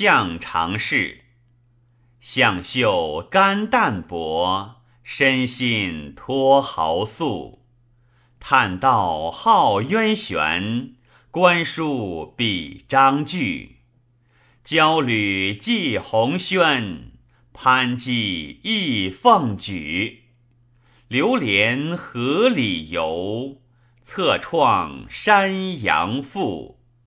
向常侍。向秀肝淡泊，身心托豪素。叹道号渊玄，观书比章句。交履寄鸿轩，攀稽亦凤举。流连何里游？侧创山阳赋。